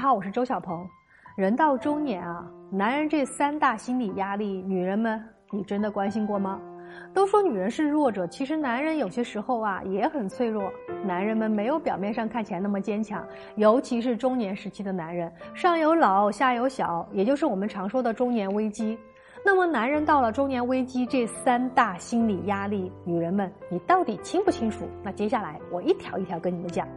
好，我是周小鹏。人到中年啊，男人这三大心理压力，女人们，你真的关心过吗？都说女人是弱者，其实男人有些时候啊也很脆弱。男人们没有表面上看起来那么坚强，尤其是中年时期的男人，上有老下有小，也就是我们常说的中年危机。那么，男人到了中年危机，这三大心理压力，女人们，你到底清不清楚？那接下来我一条一条跟你们讲。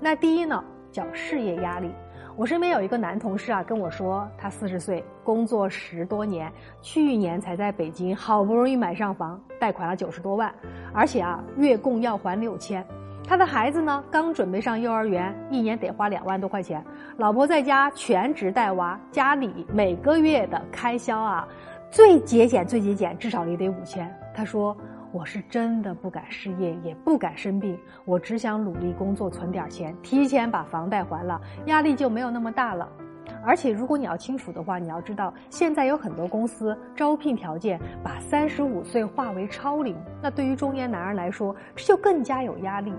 那第一呢？叫事业压力。我身边有一个男同事啊，跟我说，他四十岁，工作十多年，去年才在北京好不容易买上房，贷款了九十多万，而且啊，月供要还六千。他的孩子呢，刚准备上幼儿园，一年得花两万多块钱。老婆在家全职带娃，家里每个月的开销啊，最节俭最节俭，至少也得五千。他说。我是真的不敢失业，也不敢生病，我只想努力工作，存点钱，提前把房贷还了，压力就没有那么大了。而且，如果你要清楚的话，你要知道，现在有很多公司招聘条件把三十五岁划为超龄，那对于中年男人来说，这就更加有压力。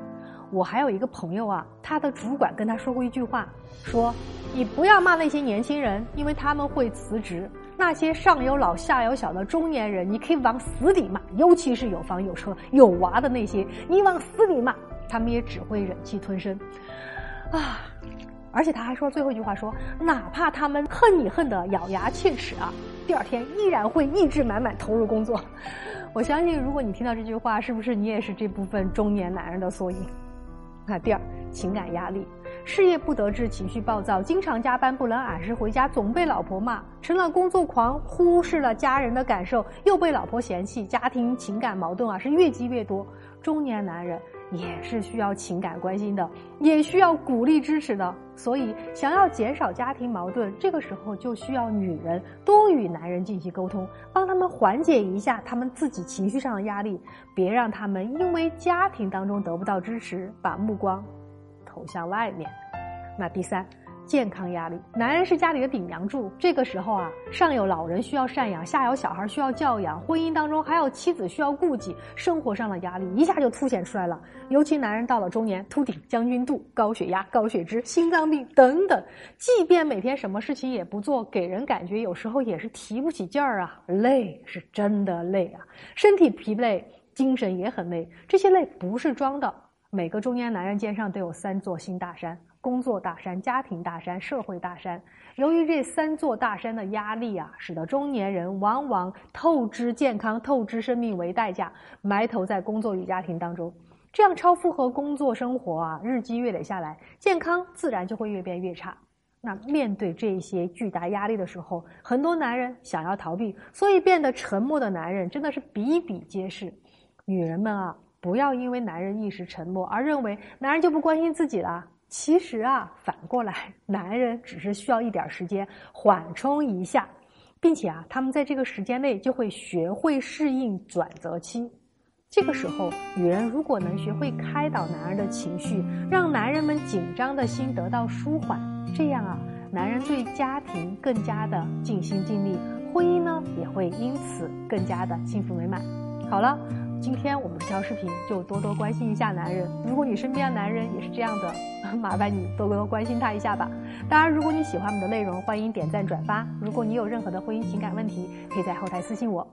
我还有一个朋友啊，他的主管跟他说过一句话，说：“你不要骂那些年轻人，因为他们会辞职。”那些上有老下有小的中年人，你可以往死里骂，尤其是有房有车有娃的那些，你往死里骂，他们也只会忍气吞声，啊！而且他还说最后一句话说，哪怕他们恨你恨得咬牙切齿啊，第二天依然会意志满满投入工作。我相信，如果你听到这句话，是不是你也是这部分中年男人的缩影？那第二，情感压力。事业不得志，情绪暴躁，经常加班，不能按时回家，总被老婆骂，成了工作狂，忽视了家人的感受，又被老婆嫌弃，家庭情感矛盾啊是越积越多。中年男人也是需要情感关心的，也需要鼓励支持的。所以，想要减少家庭矛盾，这个时候就需要女人多与男人进行沟通，帮他们缓解一下他们自己情绪上的压力，别让他们因为家庭当中得不到支持，把目光。投向外面，那第三，健康压力。男人是家里的顶梁柱，这个时候啊，上有老人需要赡养，下有小孩需要教养，婚姻当中还有妻子需要顾及，生活上的压力一下就凸显出来了。尤其男人到了中年，秃顶、将军肚、高血压、高血脂、心脏病等等，即便每天什么事情也不做，给人感觉有时候也是提不起劲儿啊，累是真的累啊，身体疲惫，精神也很累，这些累不是装的。每个中年男人肩上都有三座新大山：工作大山、家庭大山、社会大山。由于这三座大山的压力啊，使得中年人往往透支健康、透支生命为代价，埋头在工作与家庭当中。这样超负荷工作生活啊，日积月累下来，健康自然就会越变越差。那面对这些巨大压力的时候，很多男人想要逃避，所以变得沉默的男人真的是比比皆是。女人们啊！不要因为男人一时沉默而认为男人就不关心自己了。其实啊，反过来，男人只是需要一点时间缓冲一下，并且啊，他们在这个时间内就会学会适应转折期。这个时候，女人如果能学会开导男人的情绪，让男人们紧张的心得到舒缓，这样啊，男人对家庭更加的尽心尽力，婚姻呢也会因此更加的幸福美满。好了。今天我们这条视频就多多关心一下男人。如果你身边的男人也是这样的，麻烦你多多关心他一下吧。当然，如果你喜欢我们的内容，欢迎点赞转发。如果你有任何的婚姻情感问题，可以在后台私信我。